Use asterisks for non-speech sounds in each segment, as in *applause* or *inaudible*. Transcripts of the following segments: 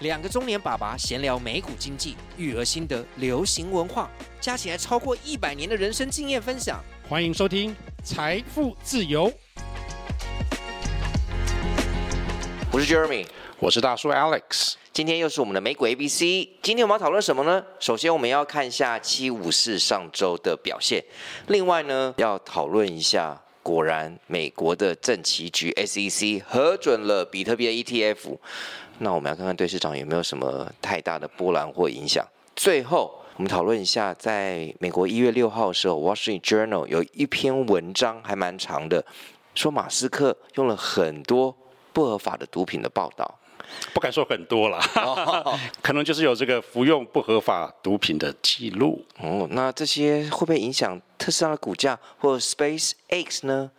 两个中年爸爸闲聊美股经济、育儿心得、流行文化，加起来超过一百年的人生经验分享。欢迎收听《财富自由》。我是 Jeremy，我是大叔 Alex。今天又是我们的美股 ABC。今天我们要讨论什么呢？首先，我们要看一下七五四上周的表现。另外呢，要讨论一下，果然美国的政企局 SEC 核准了比特币的 ETF。那我们要看看对市场有没有什么太大的波澜或影响。最后，我们讨论一下，在美国一月六号的时候，《Wall Street Journal》有一篇文章还蛮长的，说马斯克用了很多不合法的毒品的报道。不敢说很多啦，*laughs* 可能就是有这个服用不合法毒品的记录。哦，那这些会不会影响特斯拉的股价或 SpaceX 呢？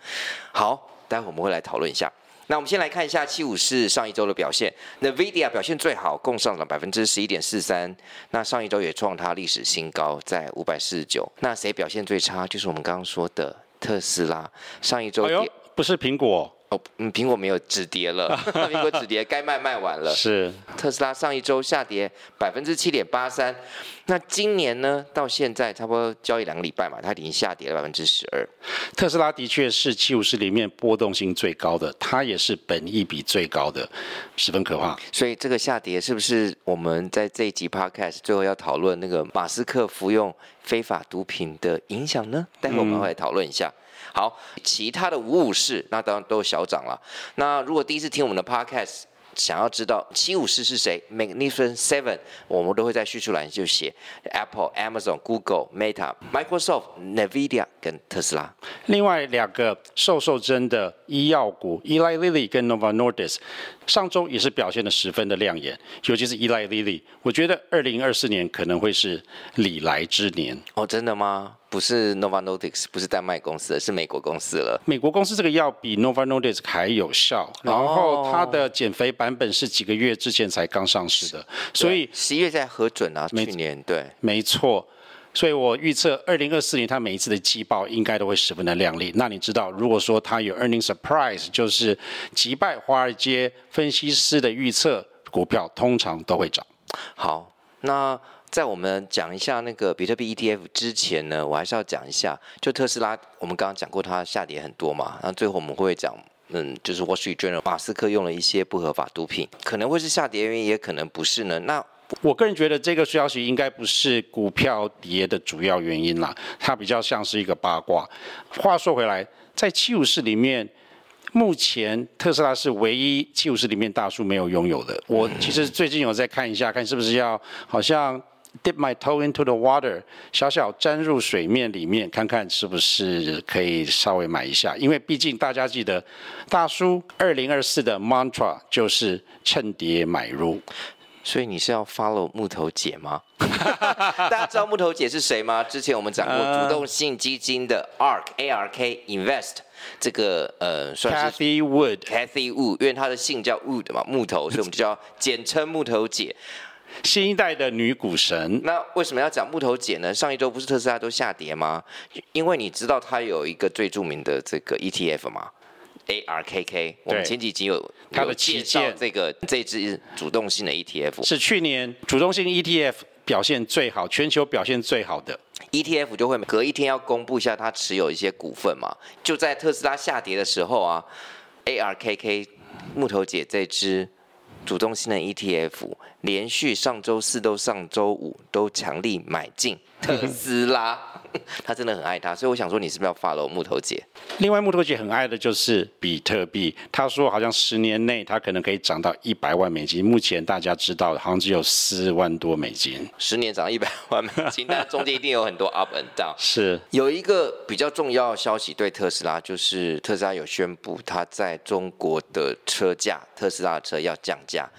好，待会我们会来讨论一下。那我们先来看一下七五四上一周的表现。NVIDIA 表现最好，共上涨百分之十一点四三。那上一周也创它历史新高，在五百四十九。那谁表现最差？就是我们刚刚说的特斯拉。上一周跌，哎，不是苹果。哦，嗯，苹果没有止跌了，*laughs* 苹果止跌，该卖卖完了。是，特斯拉上一周下跌百分之七点八三，那今年呢，到现在差不多交易两个礼拜嘛，它已经下跌了百分之十二。特斯拉的确是七武士里面波动性最高的，它也是本益比最高的，十分可怕。所以这个下跌是不是我们在这一集 Podcast 最后要讨论那个马斯克服用非法毒品的影响呢？待会我们会来讨论一下。嗯好，其他的五五式那当然都小涨了。那如果第一次听我们的 podcast，想要知道七五式是谁，Magnificent Seven，我们都会在叙述栏就写 Apple、Amazon、Google、Meta、Microsoft、Nvidia 跟特斯拉。另外两个瘦瘦针的医药股，Eli Lilly 跟 Nova Nordisk，。上周也是表现的十分的亮眼，尤其是依赖 Lilly，我觉得二零二四年可能会是礼来之年。哦，真的吗？不是 Novo Nordisk，不是丹麦公司，是美国公司了。美国公司这个药比 Novo Nordisk 还有效，然后它的减肥版本是几个月之前才刚上市的，所以十一月在核准啊，去年对，没错。所以我预测，二零二四年它每一次的季报应该都会十分的亮丽。那你知道，如果说它有 earning surprise，就是击败华尔街分析师的预测，股票通常都会涨。好，那在我们讲一下那个比特币 ETF 之前呢，我还是要讲一下，就特斯拉，我们刚刚讲过它下跌很多嘛，那最后我们会讲，嗯，就是 Wall Street Journal，马斯克用了一些不合法毒品，可能会是下跌原因，也可能不是呢。那我个人觉得这个消息应该不是股票跌的主要原因啦，它比较像是一个八卦。话说回来，在七五四里面，目前特斯拉是唯一七五四里面大叔没有拥有的。我其实最近有在看一下，看是不是要好像 dip my toe into the water，小小沾入水面里面，看看是不是可以稍微买一下。因为毕竟大家记得，大叔二零二四的 mantra 就是趁跌买入。所以你是要 follow 木头姐吗？*laughs* 大家知道木头姐是谁吗？之前我们讲过主动性基金的 ARK A R K Invest 这个呃算是 Cathy Wood Cathy Wood，因为她的姓叫 Wood 嘛，木头，所以我们就叫 *laughs* 简称木头姐。新一代的女股神。那为什么要讲木头姐呢？上一周不是特斯拉都下跌吗？因为你知道它有一个最著名的这个 ETF 吗？ARKK，我们前几集有它的介绍这个这支主动性的 ETF，是去年主动性 ETF 表现最好，全球表现最好的 ETF 就会隔一天要公布一下它持有一些股份嘛，就在特斯拉下跌的时候啊，ARKK 木头姐这支主动性的 ETF 连续上周四到上周五都强力买进特斯拉。*laughs* 他真的很爱他，所以我想说，你是不是要 follow 木头姐？另外，木头姐很爱的就是比特币。他说，好像十年内他可能可以涨到一百万美金。目前大家知道的，好像只有四万多美金。十年涨一百万美金，但中间一定有很多 up and down。是有一个比较重要的消息，对特斯拉，就是特斯拉有宣布，他在中国的车价，特斯拉的车要降价。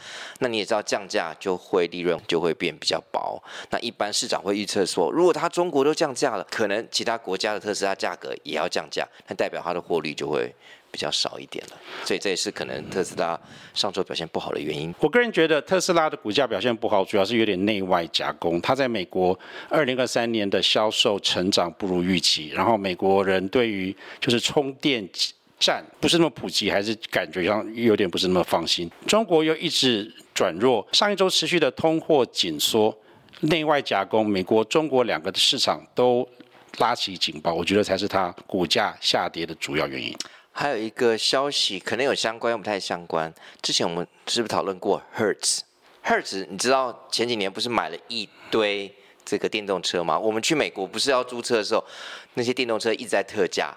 那你也知道，降价就会利润就会变比较薄。那一般市场会预测说，如果他中国都降价了。可能其他国家的特斯拉价格也要降价，那代表它的获利就会比较少一点了，所以这也是可能特斯拉上周表现不好的原因。我个人觉得特斯拉的股价表现不好，主要是有点内外夹攻。它在美国二零二三年的销售成长不如预期，然后美国人对于就是充电站不是那么普及，还是感觉上有点不是那么放心。中国又一直。转弱，上一周持续的通货紧缩，内外夹攻，美国、中国两个的市场都拉起警报，我觉得才是它股价下跌的主要原因。还有一个消息可能有相关又不太相关，之前我们是不是讨论过 Hertz？Hertz，你知道前几年不是买了一堆这个电动车吗？我们去美国不是要租车的时候，那些电动车一直在特价。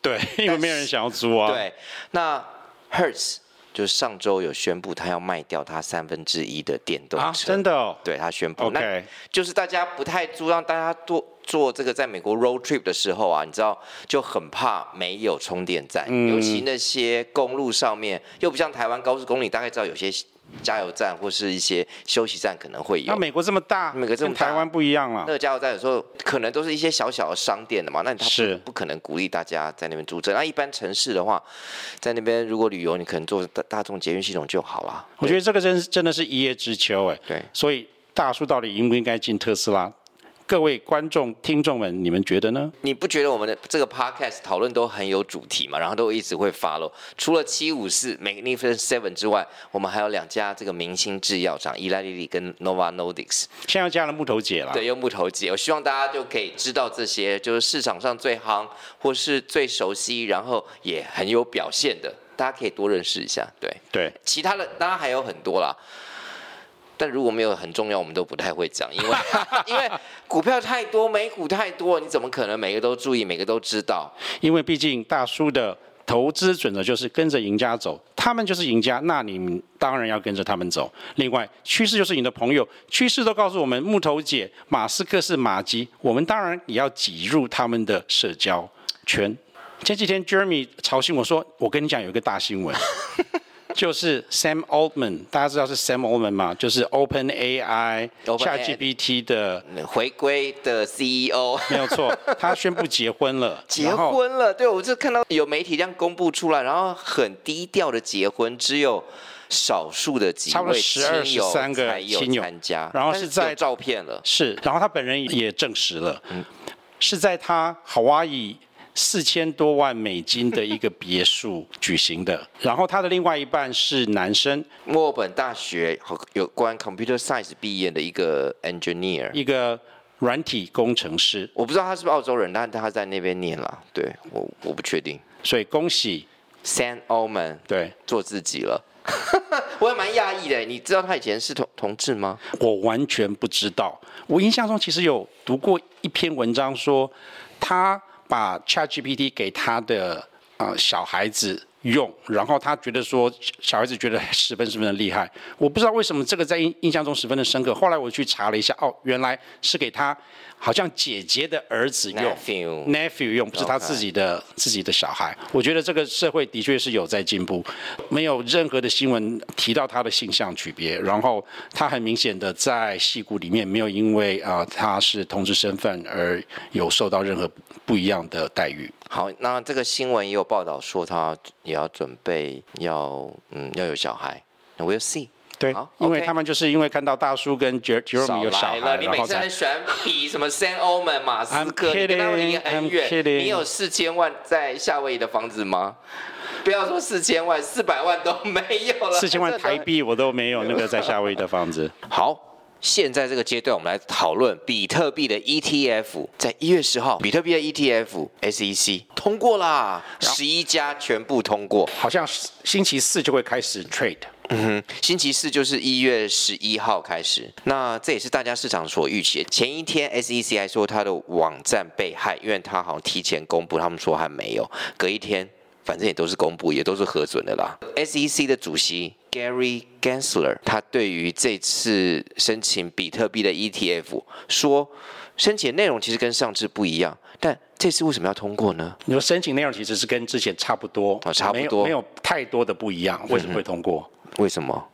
对，因为没有人想要租啊。对，那 Hertz 就是上周有宣布他要卖掉他三分之一的电动车，啊、真的哦。对他宣布那就是大家不太租，让大家多做这个在美国 road trip 的时候啊，你知道就很怕没有充电站，嗯、尤其那些公路上面又不像台湾高速公路，大概知道有些。加油站或是一些休息站可能会有。那美国这么大，美国这么大，台湾不一样了。那个加油站有时候可能都是一些小小的商店的嘛，那他不不可能鼓励大家在那边租车。那一般城市的话，在那边如果旅游，你可能坐大大众捷运系统就好了。我觉得这个真真的是一叶知秋哎。对。所以大叔到底应不应该进特斯拉？各位观众、听众们，你们觉得呢？你不觉得我们的这个 podcast 讨论都很有主题嘛？然后都一直会 follow。除了七五四、Magnificent Seven 之外，我们还有两家这个明星制药厂，Eli Lilly 跟 Nova Nordisk。现在又加了木头姐了。对，用木头姐。我希望大家就可以知道这些，就是市场上最夯或是最熟悉，然后也很有表现的，大家可以多认识一下。对对，其他的当然还有很多啦。但如果没有很重要，我们都不太会讲，因为因为股票太多，美股太多，你怎么可能每个都注意，每个都知道？因为毕竟大叔的投资准则就是跟着赢家走，他们就是赢家，那你们当然要跟着他们走。另外，趋势就是你的朋友，趋势都告诉我们，木头姐、马斯克是马基，我们当然也要挤入他们的社交圈。前几天 Jeremy 吵醒我说：“我跟你讲，有一个大新闻。”就是 Sam Altman，大家知道是 Sam Altman 吗？就是 Open AI、ChatGPT 的回归的 CEO，没有错，他宣布结婚了。结婚了，对，我就看到有媒体这样公布出来，然后很低调的结婚，只有少数的几位亲友才有参加，然后是在照片了，是，然后他本人也证实了，嗯，是在他 Hawaii。四千多万美金的一个别墅 *laughs* 举行的，然后他的另外一半是男生，墨尔本大学有关 computer science 毕业的一个 engineer，一个软体工程师。我不知道他是不是澳洲人，但他在那边念了，对，我我不确定。所以恭喜 Sam Altman，对，做自己了。*laughs* 我也蛮讶异的，你知道他以前是同同志吗？我完全不知道。我印象中其实有读过一篇文章说他。把 ChatGPT 给他的呃小孩子用，然后他觉得说小孩子觉得十分十分的厉害。我不知道为什么这个在印印象中十分的深刻。后来我去查了一下，哦，原来是给他好像姐姐的儿子用 nephew nephew 用，不是他自己的.自己的小孩。我觉得这个社会的确是有在进步，没有任何的新闻提到他的性向区别，然后他很明显的在戏骨里面没有因为啊、呃、他是同志身份而有受到任何。不一样的待遇。好，那这个新闻也有报道说他也要准备要嗯要有小孩。那 we'll see。对，好因为他们就是因为看到大叔跟 Jeremy 有小孩，了。你每次很喜欢比什么 Sam Altman 马斯克，你跟他们离很远。你有四千万在夏威夷的房子吗？不要说四千万，四百万都没有了。四千万台币我都没有那个在夏威夷的房子。好。现在这个阶段，我们来讨论比特币的 ETF。在一月十号，比特币的 ETF SEC 通过啦，十一家全部通过，好像星期四就会开始 trade。嗯哼，星期四就是一月十一号开始。那这也是大家市场所预期的。前一天 SEC 还说他的网站被害，因为他好像提前公布，他们说还没有。隔一天。反正也都是公布，也都是核准的啦。SEC 的主席 Gary Gensler，他对于这次申请比特币的 ETF 说，申请内容其实跟上次不一样，但这次为什么要通过呢？你说申请内容其实是跟之前差不多，啊，差不多，没有，没有太多的不一样，为什么会通过？为什么？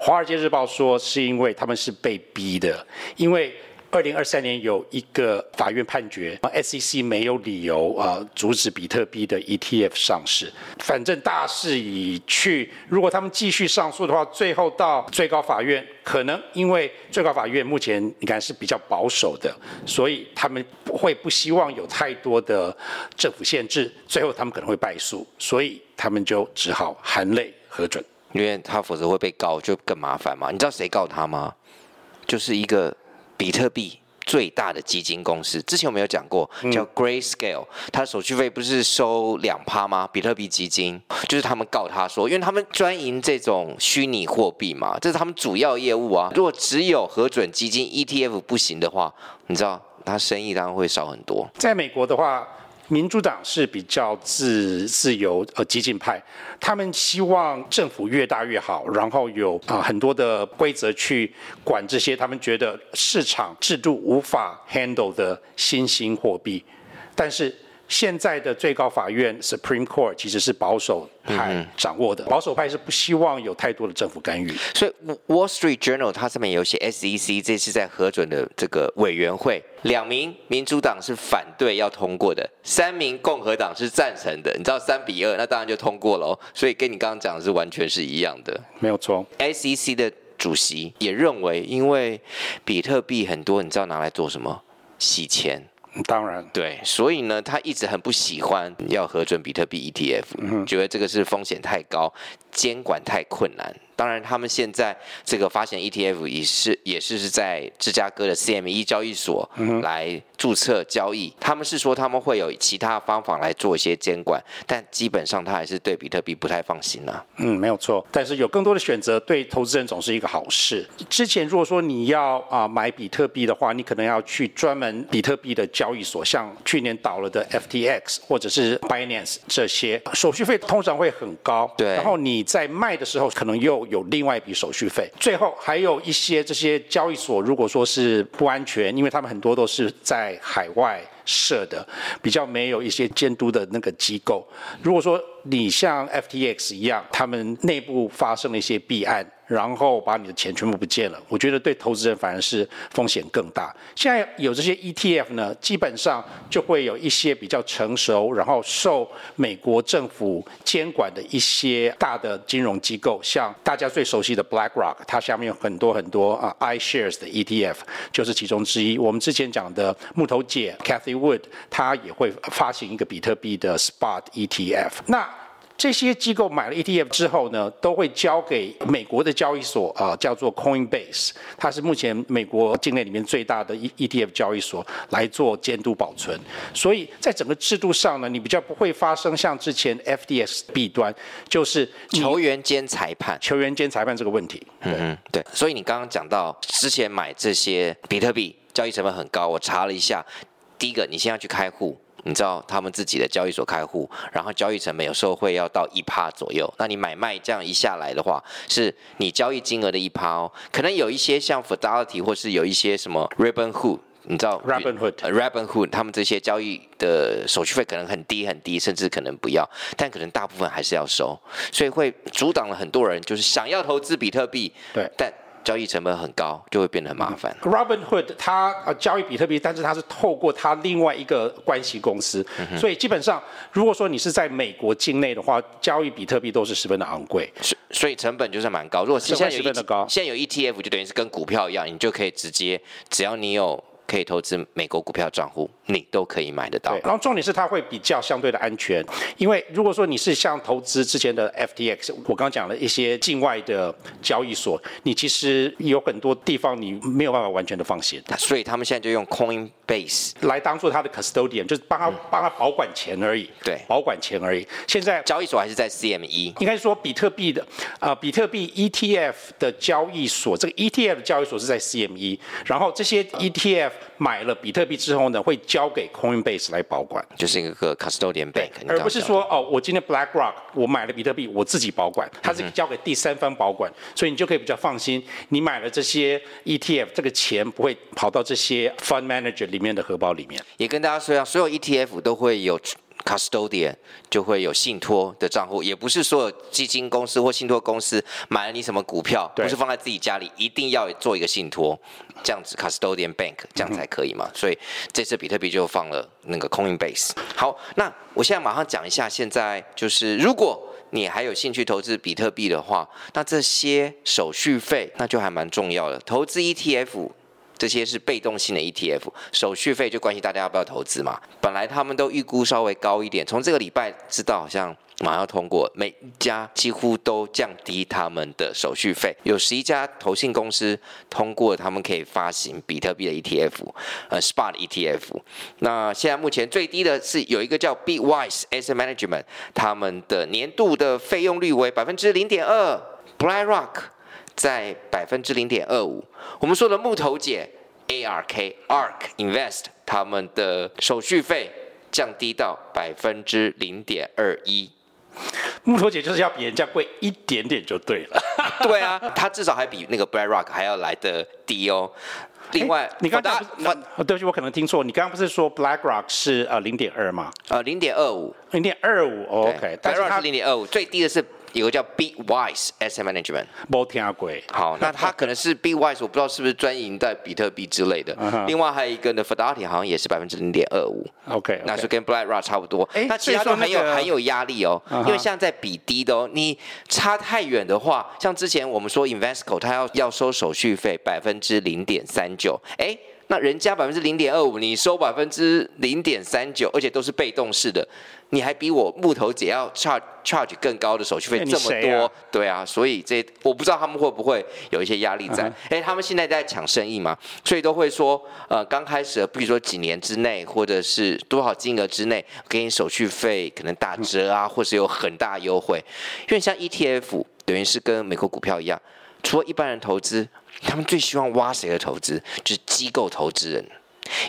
《华尔街日报》说是因为他们是被逼的，因为。二零二三年有一个法院判决，SEC 没有理由啊阻止比特币的 ETF 上市。反正大势已去，如果他们继续上诉的话，最后到最高法院，可能因为最高法院目前你看是比较保守的，所以他们会不希望有太多的政府限制，最后他们可能会败诉，所以他们就只好含泪核准。因为他否则会被告，就更麻烦嘛。你知道谁告他吗？就是一个比特币最大的基金公司，之前我们有讲过，叫 Grayscale，它的手续费不是收两趴吗？比特币基金就是他们告他说，因为他们专营这种虚拟货币嘛，这是他们主要业务啊。如果只有核准基金 ETF 不行的话，你知道他生意当然会少很多。在美国的话。民主党是比较自自由呃激进派，他们希望政府越大越好，然后有啊、很多的规则去管这些他们觉得市场制度无法 handle 的新兴货币，但是。现在的最高法院 Supreme Court 其实是保守派掌握的，保守派是不希望有太多的政府干预。所以 Wall Street Journal 它上面有写 SEC 这次在核准的这个委员会，两名民主党是反对要通过的，三名共和党是赞成的。你知道三比二，那当然就通过了哦。所以跟你刚刚讲的是完全是一样的，没有错。SEC 的主席也认为，因为比特币很多，你知道拿来做什么？洗钱。当然，对，所以呢，他一直很不喜欢要核准比特币 ETF，嗯，觉得这个是风险太高，监管太困难。当然，他们现在这个发行 ETF 也是也是是在芝加哥的 CME 交易所来注册交易。他们是说他们会有其他方法来做一些监管，但基本上他还是对比特币不太放心了。嗯，没有错。但是有更多的选择，对投资人总是一个好事。之前如果说你要啊买比特币的话，你可能要去专门比特币的交易所，像去年倒了的 FTX 或者是 Binance 这些，手续费通常会很高。对。然后你在卖的时候，可能又有另外一笔手续费，最后还有一些这些交易所，如果说是不安全，因为他们很多都是在海外设的，比较没有一些监督的那个机构。如果说你像 FTX 一样，他们内部发生了一些弊案。然后把你的钱全部不见了，我觉得对投资人反而是风险更大。现在有这些 ETF 呢，基本上就会有一些比较成熟，然后受美国政府监管的一些大的金融机构，像大家最熟悉的 BlackRock，它下面有很多很多啊 iShares 的 ETF 就是其中之一。我们之前讲的木头姐 Cathy Wood，她也会发行一个比特币的 Spot ETF。那这些机构买了 ETF 之后呢，都会交给美国的交易所啊，叫做 Coinbase，它是目前美国境内里面最大的 ETF 交易所来做监督保存。所以在整个制度上呢，你比较不会发生像之前 FDX 弊端，就是球员兼裁判、球员兼裁判这个问题。嗯嗯，对。所以你刚刚讲到之前买这些比特币交易成本很高，我查了一下，第一个你先要去开户。你知道他们自己的交易所开户，然后交易成本有时候会要到一趴左右。那你买卖这样一下来的话，是你交易金额的一趴哦。可能有一些像 Fidelity 或是有一些什么 Robinhood，你知道 Robinhood、呃、Robinhood 他们这些交易的手续费可能很低很低，甚至可能不要，但可能大部分还是要收，所以会阻挡了很多人就是想要投资比特币。对，但。交易成本很高，就会变得很麻烦。Robinhood 它呃交易比特币，但是它是透过它另外一个关系公司，嗯、所以基本上如果说你是在美国境内的话，交易比特币都是十分的昂贵，所以成本就是蛮高。如果现在有十分的高，现在有 ETF 就等于是跟股票一样，你就可以直接只要你有。可以投资美国股票账户，你都可以买得到。然后重点是它会比较相对的安全，因为如果说你是像投资之前的 FTX，我刚刚讲了一些境外的交易所，你其实有很多地方你没有办法完全的放心。所以他们现在就用 Coinbase 来当做他的 custodian，就是帮他、嗯、帮他保管钱而已。对，保管钱而已。现在交易所还是在 CME，应该说比特币的啊、呃，比特币 ETF 的交易所，这个 ETF 的交易所是在 CME，然后这些 ETF。买了比特币之后呢，会交给 Coinbase 来保管，就是一个 custodian bank，而不是说哦，我今天 BlackRock 我买了比特币，我自己保管，它是交给第三方保管，嗯、所以你就可以比较放心，你买了这些 ETF，这个钱不会跑到这些 fund manager 里面的荷包里面。也跟大家说一下，所有 ETF 都会有。Custodian 就会有信托的账户，也不是所有基金公司或信托公司买了你什么股票，不是放在自己家里，一定要做一个信托，这样子 custodian bank 这样才可以嘛。嗯、所以这次比特币就放了那个 Coinbase。好，那我现在马上讲一下，现在就是如果你还有兴趣投资比特币的话，那这些手续费那就还蛮重要的。投资 ETF 这些是被动性的 ETF，手续费就关系大家要不要投资嘛。本来他们都预估稍微高一点，从这个礼拜知道好像马上要通过，每一家几乎都降低他们的手续费，有十一家投信公司通过，他们可以发行比特币的 ETF，呃，Spot ETF。那现在目前最低的是有一个叫 Bitwise Asset Management，他们的年度的费用率为百分之零点二，Blyrock。在百分之零点二五，我们说的木头姐 ARK ARK Invest 他们的手续费降低到百分之零点二一。木头姐就是要比人家贵一点点就对了。*laughs* *laughs* 对啊，它至少还比那个 BlackRock 还要来的低哦。另外，你刚刚那对不起，我可能听错，你刚刚不是说 BlackRock 是呃零点二吗？呃，零点二五，零点二五，OK。BlackRock 是零点二五，最低的是。有个叫 Bitwise Asset Management，没听过。好，那它可能是 Bitwise，我不知道是不是专营在比特币之类的。Uh huh. 另外还有一个呢，Fidelity 好像也是百分之零点二五。OK，, okay. 那是跟 BlackRock 差不多。那其他都很有、那个、很有压力哦，uh huh. 因为现在在比低的哦，你差太远的话，像之前我们说 Investco 它要要收手续费百分之零点三九，哎。那人家百分之零点二五，你收百分之零点三九，而且都是被动式的，你还比我木头姐要 charge charge 更高的手续费这么多，啊对啊，所以这我不知道他们会不会有一些压力在。哎、uh，huh. 他们现在在抢生意嘛，所以都会说，呃，刚开始，比如说几年之内，或者是多少金额之内，给你手续费可能打折啊，或是有很大优惠，因为像 ETF 等于是跟美国股票一样，除了一般人投资。他们最希望挖谁的投资？就是机构投资人。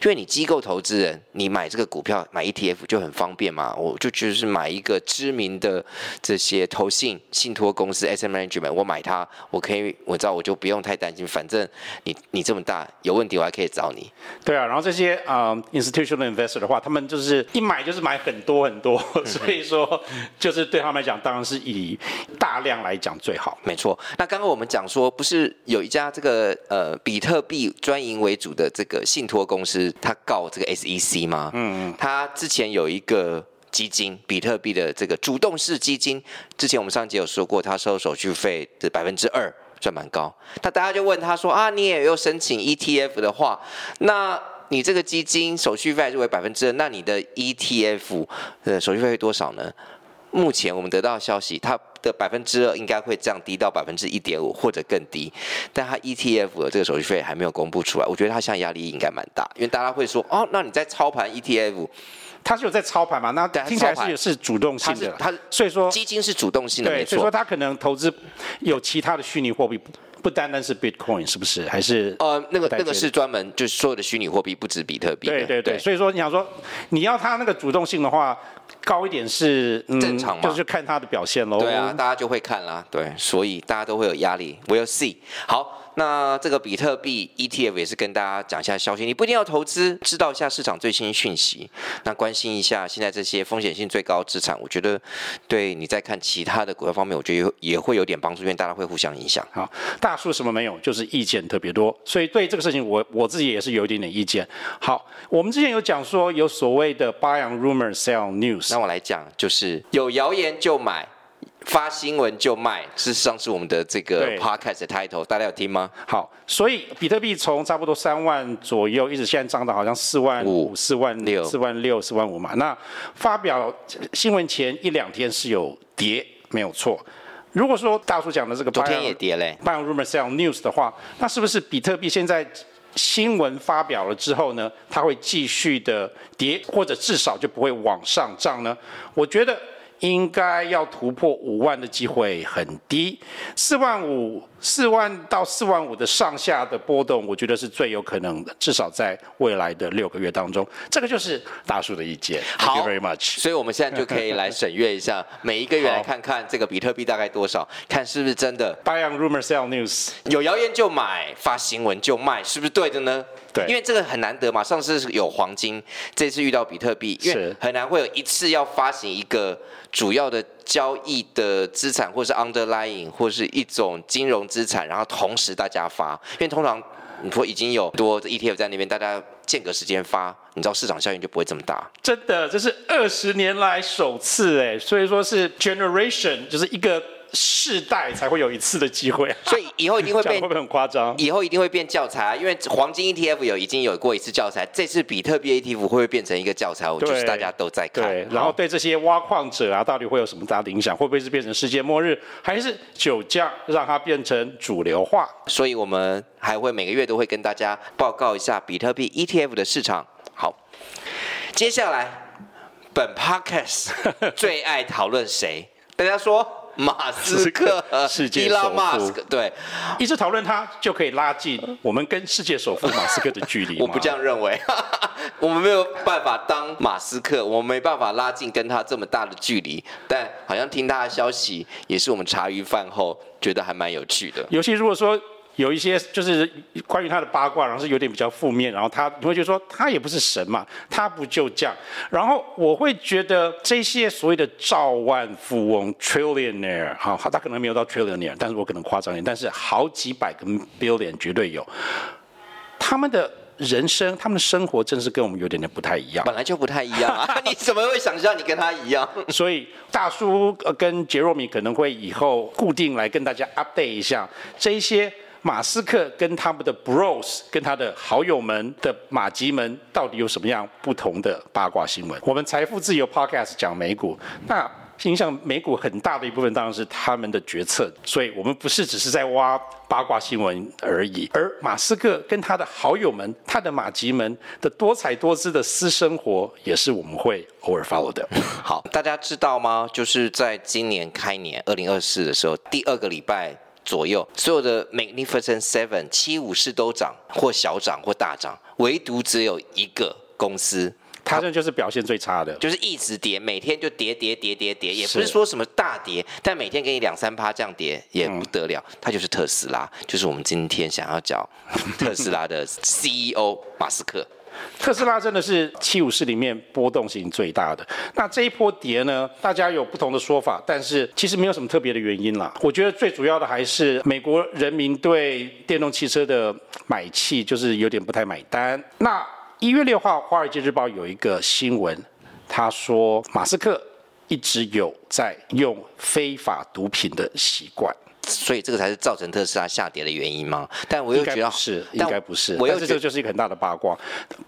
因为你机构投资人，你买这个股票买 ETF 就很方便嘛，我就就是买一个知名的这些投信信托公司 Asset Management，我买它，我可以我知道我就不用太担心，反正你你这么大有问题我还可以找你。对啊，然后这些啊、um, institutional investor 的话，他们就是一买就是买很多很多，*laughs* 所以说就是对他们来讲，当然是以大量来讲最好。没错。那刚刚我们讲说，不是有一家这个呃比特币专营为主的这个信托公司。是他告这个 SEC 吗？嗯嗯，他之前有一个基金，比特币的这个主动式基金，之前我们上集有说过，他收手续费的百分之二，算蛮高。那大家就问他说啊，你也有申请 ETF 的话，那你这个基金手续费还是为百分之二，那你的 ETF 的手续费会多少呢？目前我们得到的消息，它的百分之二应该会降低到百分之一点五或者更低，但它 ETF 的这个手续费还没有公布出来，我觉得它现在压力应该蛮大，因为大家会说哦，那你在操盘 ETF，它是有在操盘嘛？那听起来是是主动性的，它所以说基金是主动性的，对，所以说它可能投资有其他的虚拟货币。不单单是 Bitcoin 是不是？还是呃，那个那个是专门就是所有的虚拟货币，不止比特币。对对所以说你想说你要它那个主动性的话高一点是、嗯、正常嘛？就是看他的表现喽。对啊，大家就会看啦。对，所以大家都会有压力。We'll see。好。那这个比特币 ETF 也是跟大家讲一下消息，你不一定要投资，知道一下市场最新讯息，那关心一下现在这些风险性最高资产，我觉得对你在看其他的股票方面，我觉得也会有点帮助，因为大家会互相影响。好，大树什么没有，就是意见特别多，所以对这个事情我我自己也是有一点点意见。好，我们之前有讲说有所谓的 buy on rumor sell news，那我来讲就是有谣言就买。发新闻就卖，事实上是我们的这个 podcast 的 title，大家有听吗？好，所以比特币从差不多三万左右，一直现在涨到好像四万五、四万六、四万六、四万五嘛。那发表新闻前一两天是有跌，没有错。如果说大叔讲的这个，昨天也跌嘞。buy rumor sell news 的话，那是不是比特币现在新闻发表了之后呢，它会继续的跌，或者至少就不会往上涨呢？我觉得。应该要突破五万的机会很低，四万五、四万到四万五的上下的波动，我觉得是最有可能的，至少在未来的六个月当中，这个就是大叔的意见。好 Thank you very much。所以我们现在就可以来审阅一下，每一个月来看看这个比特币大概多少，*laughs* 看是不是真的。Buy on rumor, sell news。有谣言就买，发新闻就卖，是不是对的呢？对，因为这个很难得嘛。上次有黄金，这次遇到比特币，因为很难会有一次要发行一个主要的交易的资产，或是 underlying，或是一种金融资产，然后同时大家发。因为通常你说已经有多 ETF 在那边，大家间隔时间发，你知道市场效应就不会这么大。真的，这是二十年来首次哎，所以说是 generation，就是一个。世代才会有一次的机会，所以以后一定会变，*laughs* 会不会很夸张？以后一定会变教材啊，因为黄金 ETF 有已经有过一次教材，这次比特币 ETF 会不会变成一个教材？我就是大家都在看。对，然后对这些挖矿者啊，到底会有什么大的影响？会不会是变成世界末日，还是酒驾让它变成主流化？所以我们还会每个月都会跟大家报告一下比特币 ETF 的市场。好，接下来。本 podcast *laughs* 最爱讨论谁？大家说马斯克，世界首富。对，一直讨论他就可以拉近我们跟世界首富马斯克的距离。*laughs* 我不这样认为，*laughs* 我们没有办法当马斯克，我们没办法拉近跟他这么大的距离。但好像听他的消息，也是我们茶余饭后觉得还蛮有趣的。尤其如果说。有一些就是关于他的八卦，然后是有点比较负面，然后他你会觉得说他也不是神嘛，他不就这样？然后我会觉得这些所谓的兆万富翁 （trillionaire） 哈，他可能没有到 trillionaire，但是我可能夸张一点，但是好几百个 billion 绝对有。他们的人生，他们的生活，真是跟我们有点点不太一样。本来就不太一样啊，*laughs* 你怎么会想象你跟他一样？所以大叔跟杰若米可能会以后固定来跟大家 update 一下这一些。马斯克跟他们的 bros，跟他的好友们的马吉们，到底有什么样不同的八卦新闻？我们财富自由 podcast 讲美股，那影响美股很大的一部分当然是他们的决策，所以我们不是只是在挖八卦新闻而已。而马斯克跟他的好友们、他的马吉们的多彩多姿的私生活，也是我们会偶尔 follow 的。*laughs* 好，大家知道吗？就是在今年开年二零二四的时候，第二个礼拜。左右所有的 Magnificent Seven 七武士都涨或小涨或大涨，唯独只有一个公司，它这就是表现最差的，就是一直跌，每天就跌跌跌跌跌，也不是说什么大跌，但每天给你两三趴这样跌也不得了，它就是特斯拉，就是我们今天想要讲特斯拉的 *laughs* CEO 马斯克。特斯拉真的是七武士里面波动性最大的。那这一波跌呢，大家有不同的说法，但是其实没有什么特别的原因啦。我觉得最主要的还是美国人民对电动汽车的买气就是有点不太买单。那一月六号，《华尔街日报》有一个新闻，他说马斯克一直有在用非法毒品的习惯。所以这个才是造成特斯拉下跌的原因吗？但我又觉得是，应该不是。我又觉得这就是一个很大的八卦。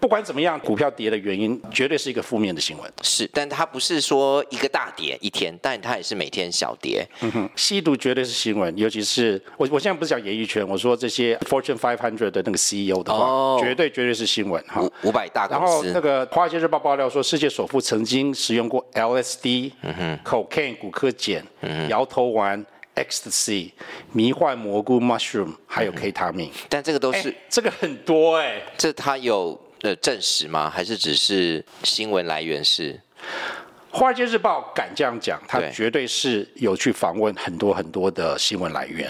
不管怎么样，股票跌的原因绝对是一个负面的新闻。是，但它不是说一个大跌一天，但它也是每天小跌。嗯哼，吸毒绝对是新闻，尤其是我我现在不是讲演艺圈，我说这些 Fortune 500的那个 CEO 的话，哦、绝对绝对是新闻。哈，五百大公司。然后那个华尔街日报爆料说，世界首富曾经使用过 LSD、嗯哼、Cocaine 古柯碱、嗯、摇头丸。Ecstasy、迷幻蘑菇 Mushroom，还有 K 他命，但这个都是、欸、这个很多哎、欸，这他有呃证实吗？还是只是新闻来源是？《华尔街日报》敢这样讲，他绝对是有去访问很多很多的新闻来源。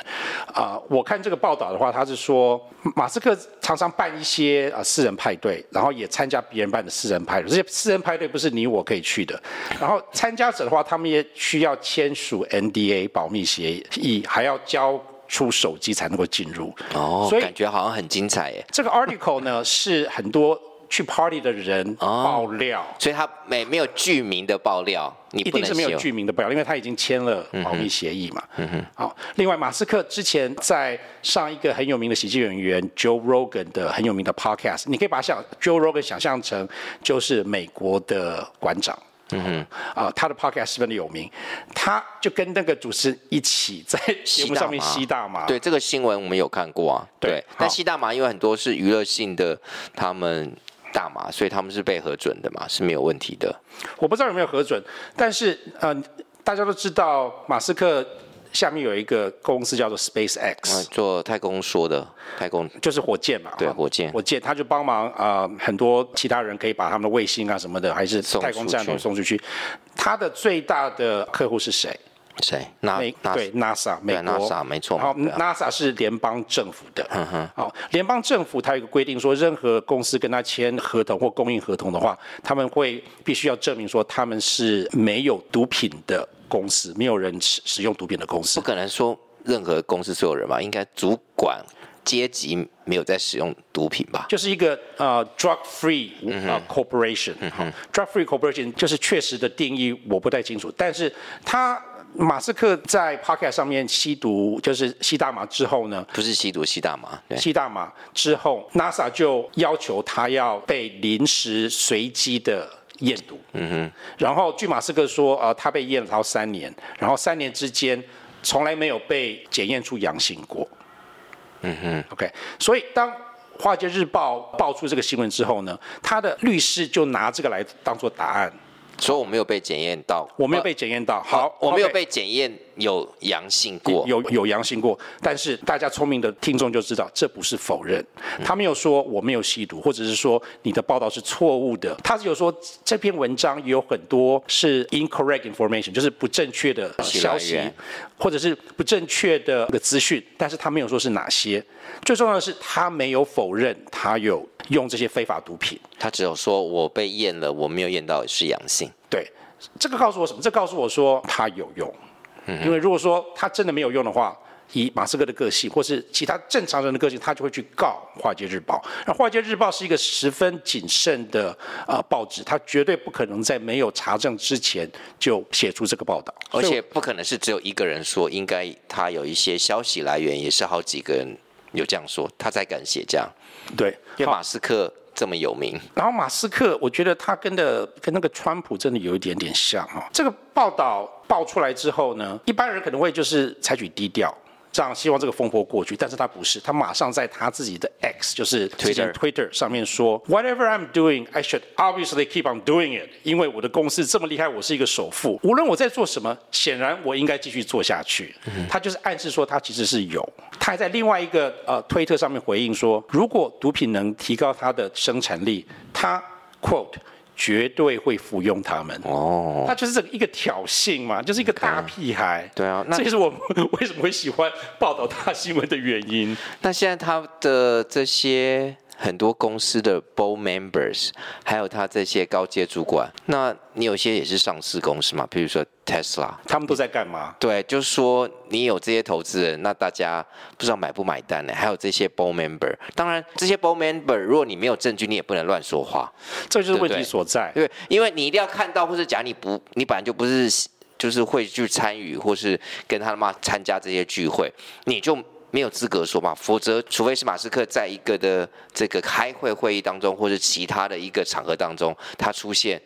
啊、呃，我看这个报道的话，他是说马斯克常常办一些啊私人派对，然后也参加别人办的私人派对。这些私人派对不是你我可以去的。然后参加者的话，他们也需要签署 NDA 保密协议，还要交出手机才能够进入。哦，所以感觉好像很精彩耶。这个 article 呢是很多。去 party 的人爆料，哦、所以他没没有具名的爆料，你一定是没有具名的爆料，因为他已经签了保密协议嘛。嗯哼。好，另外马斯克之前在上一个很有名的喜剧演员 Joe Rogan 的很有名的 podcast，你可以把想 Joe Rogan 想象成就是美国的馆长。嗯哼。啊，他的 podcast 十分的有名，他就跟那个主持人一起在节目上面吸大麻。对，这个新闻我们有看过啊。对。对但吸大麻因为很多是娱乐性的，他们。大麻，所以他们是被核准的嘛，是没有问题的。我不知道有没有核准，但是呃，大家都知道马斯克下面有一个公司叫做 SpaceX，、嗯、做太空说的太空，就是火箭嘛，对，火箭，火箭，他就帮忙啊、呃，很多其他人可以把他们的卫星啊什么的，还是太空站都送出去。他的最大的客户是谁？谁？那对 NASA，美国 NASA 没错。好，NASA 是联邦政府的。嗯哼。好，联邦政府它有一个规定，说任何公司跟他签合同或供应合同的话，他们会必须要证明说他们是没有毒品的公司，没有人使使用毒品的公司。不可能说任何公司所有人吧？应该主管阶级没有在使用毒品吧？就是一个呃 drug free 啊 corporation。嗯哼。drug free corporation 就是确实的定义我不太清楚，但是它。马斯克在 Podcast 上面吸毒，就是吸大麻之后呢，不是吸毒，吸大麻。对，吸大麻之后，NASA 就要求他要被临时随机的验毒。嗯哼。然后据马斯克说，呃，他被验了超三年，然后三年之间从来没有被检验出阳性过。嗯哼。OK，所以当华尔街日报爆出这个新闻之后呢，他的律师就拿这个来当做答案。所以我没有被检验到，我没有被检验到。好，我没有被检验有阳性过，有有阳性过。但是大家聪明的听众就知道，这不是否认。他没有说我没有吸毒，或者是说你的报道是错误的。他只有说这篇文章有很多是 incorrect information，就是不正确的消息，或者是不正确的资讯。但是他没有说是哪些。最重要的是，他没有否认他有用这些非法毒品。他只有说我被验了，我没有验到是阳性。对，这个告诉我什么？这告诉我说他有用。嗯，因为如果说他真的没有用的话，以马斯克的个性，或是其他正常人的个性，他就会去告《华尔街日报》。那《华尔街日报》是一个十分谨慎的呃报纸，他绝对不可能在没有查证之前就写出这个报道，而且不可能是只有一个人说，应该他有一些消息来源，也是好几个人。有这样说，他才敢写这样。对，因为马斯克这么有名。然后马斯克，我觉得他跟的跟那个川普真的有一点点像哦。这个报道爆出来之后呢，一般人可能会就是采取低调。这样希望这个风波过去，但是他不是，他马上在他自己的 X，就是 Twitter 上面说，Whatever I'm doing, I should obviously keep on doing it，因为我的公司这么厉害，我是一个首富，无论我在做什么，显然我应该继续做下去。他就是暗示说他其实是有，他还在另外一个呃推特上面回应说，如果毒品能提高他的生产力，他 quote。绝对会服用他们哦，他就是这个一个挑衅嘛，就是一个大屁孩。对啊，那这也是我为什么会喜欢报道大新闻的原因。那现在他的这些。很多公司的 board members，还有他这些高阶主管，那你有些也是上市公司嘛？比如说 Tesla，他们都在干嘛？对，就是说你有这些投资人，那大家不知道买不买单呢？还有这些 board member，当然这些 board member，如果你没有证据，你也不能乱说话，这就是问题所在。对，对，因为你一定要看到，或是假如你不，你本来就不是，就是会去参与，或是跟他妈参加这些聚会，你就。没有资格说吧，否则除非是马斯克在一个的这个开会会议当中，或者其他的一个场合当中，他出现，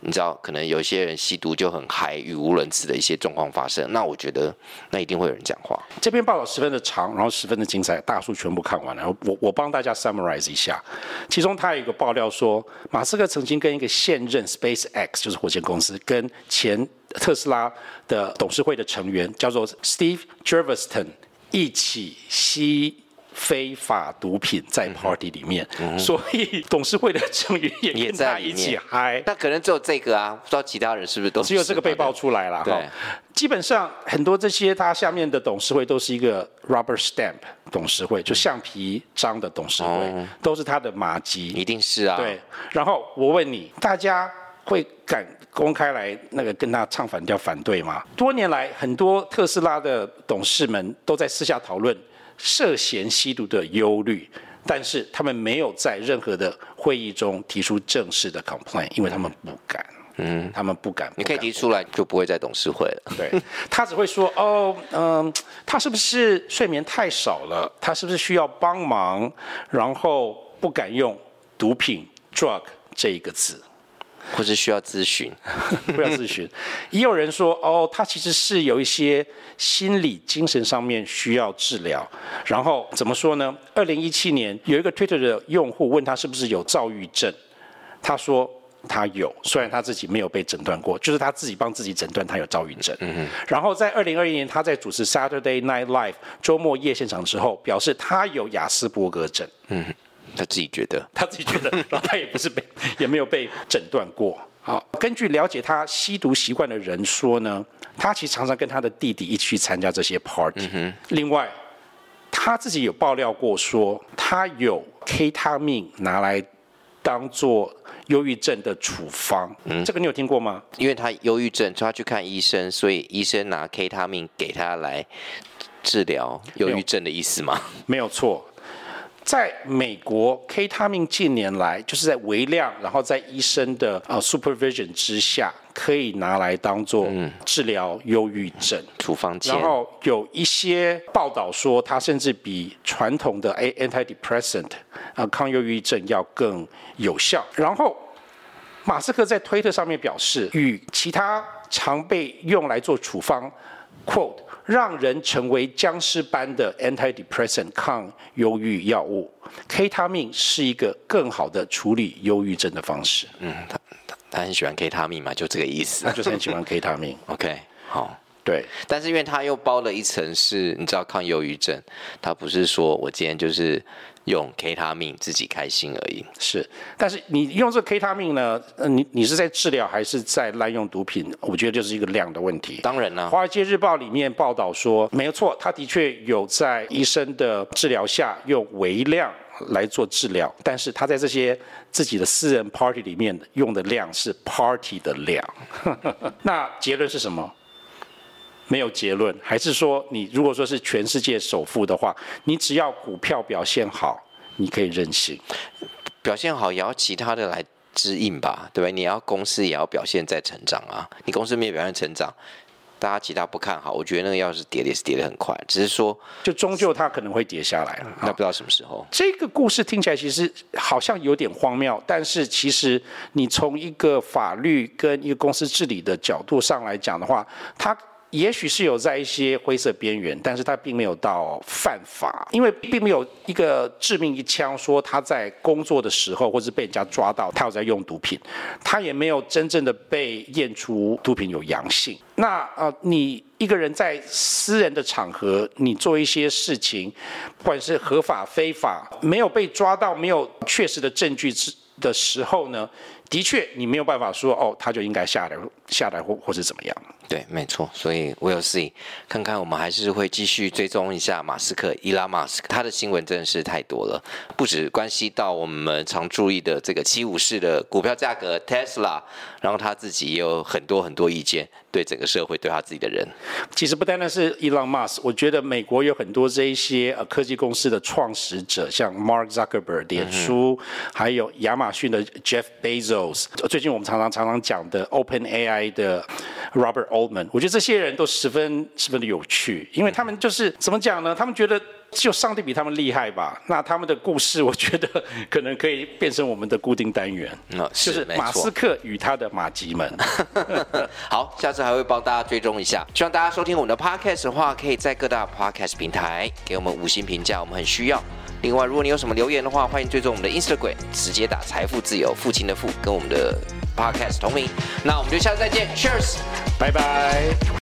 你知道，可能有些人吸毒就很嗨，语无伦次的一些状况发生，那我觉得那一定会有人讲话。这篇报道十分的长，然后十分的精彩，大叔全部看完了。我我帮大家 summarize 一下，其中他有一个爆料说，马斯克曾经跟一个现任 SpaceX 就是火箭公司跟前特斯拉的董事会的成员叫做 Steve Jurvetson 一起吸非法毒品在 party 里面，所以董事会的成员也跟他一起嗨。那可能只有这个啊，不知道其他人是不是都是只有这个被爆出来了。对，基本上很多这些他下面的董事会都是一个 rubber stamp 董事会，就橡皮章的董事会，嗯、都是他的马吉。一定是啊。对。然后我问你，大家会敢？公开来那个跟他唱反调反对吗？多年来，很多特斯拉的董事们都在私下讨论涉嫌吸毒的忧虑，但是他们没有在任何的会议中提出正式的 complaint，因为他们不敢。嗯，他们不敢。不敢你可以提出来，就不会在董事会了。对，他只会说哦，嗯、呃，他是不是睡眠太少了？他是不是需要帮忙？然后不敢用毒品 drug 这一个字。或是需要咨询，*laughs* 不要咨询。也有人说，哦，他其实是有一些心理、精神上面需要治疗。然后怎么说呢？二零一七年有一个 Twitter 的用户问他是不是有躁郁症，他说他有，虽然他自己没有被诊断过，就是他自己帮自己诊断他有躁郁症。嗯哼。然后在二零二一年，他在主持 Saturday Night Live 周末夜现场之后，表示他有雅斯伯格症。嗯。他自己觉得，他自己觉得，然后他也不是被，也没有被诊断过。好，根据了解他吸毒习惯的人说呢，他其实常常跟他的弟弟一起去参加这些 party。嗯、另外，他自己有爆料过说，他有 K 他命拿来当做忧郁症的处方。嗯，这个你有听过吗？因为他忧郁症，他去看医生，所以医生拿 K 他命给他来治疗忧郁症的意思吗？没有错。在美国，K 他命近年来就是在微量，然后在医生的呃 supervision 之下，可以拿来当做治疗忧郁症处方箋。然后有一些报道说，它甚至比传统的 antidepressant 啊抗忧郁症要更有效。然后马斯克在推特上面表示，与其他常被用来做处方，quote。让人成为僵尸般的 antidepressant 抗忧郁药物，K 他命是一个更好的处理忧郁症的方式。嗯，他他他很喜欢 K 他命嘛，就这个意思。他 *laughs* 就是很喜欢 K 他命。*laughs* OK，好，对。但是因为他又包了一层，是你知道抗忧郁症，他不是说我今天就是。用 K 他命自己开心而已，是。但是你用这个 K 他命呢？呃，你你是在治疗还是在滥用毒品？我觉得就是一个量的问题。当然了，《华尔街日报》里面报道说，没有错，他的确有在医生的治疗下用微量来做治疗，但是他在这些自己的私人 party 里面用的量是 party 的量。*laughs* 那结论是什么？没有结论，还是说你如果说是全世界首富的话，你只要股票表现好，你可以任性。表现好也要其他的来支应吧，对吧？你要公司也要表现在成长啊，你公司没有表现成长，大家其他不看好，我觉得那个要是跌也是跌得很快，只是说就终究它可能会跌下来，那不知道什么时候。这个故事听起来其实好像有点荒谬，但是其实你从一个法律跟一个公司治理的角度上来讲的话，它。也许是有在一些灰色边缘，但是他并没有到犯法，因为并没有一个致命一枪说他在工作的时候或是被人家抓到他有在用毒品，他也没有真正的被验出毒品有阳性。那呃，你一个人在私人的场合，你做一些事情，不管是合法非法，没有被抓到，没有确实的证据之的时候呢，的确你没有办法说哦，他就应该下来下来或或是怎么样。对，没错，所以 we'll see，看看我们还是会继续追踪一下马斯克伊拉马斯克，他的新闻真的是太多了，不止关系到我们常注意的这个七五式的股票价格 Tesla，然后他自己也有很多很多意见，对整个社会，对他自己的人。其实不单单是伊朗马斯克，我觉得美国有很多这一些呃科技公司的创始者，像 Mark Zuckerberg 脸书，嗯、还有亚马逊的 Jeff Bezos，最近我们常常常常讲的 OpenAI 的 Robert Oldman，。我觉得这些人都十分十分的有趣，因为他们就是怎么讲呢？他们觉得就上帝比他们厉害吧？那他们的故事，我觉得可能可以变成我们的固定单元，嗯、是就是马斯克与他的马吉们。*laughs* *laughs* 好，下次还会帮大家追踪一下。希望大家收听我们的 Podcast 的话，可以在各大 Podcast 平台给我们五星评价，我们很需要。另外，如果你有什么留言的话，欢迎追踪我们的 Instagram，直接打财富自由，父亲的父，跟我们的 Podcast 同名。那我们就下次再见，Cheers，拜拜。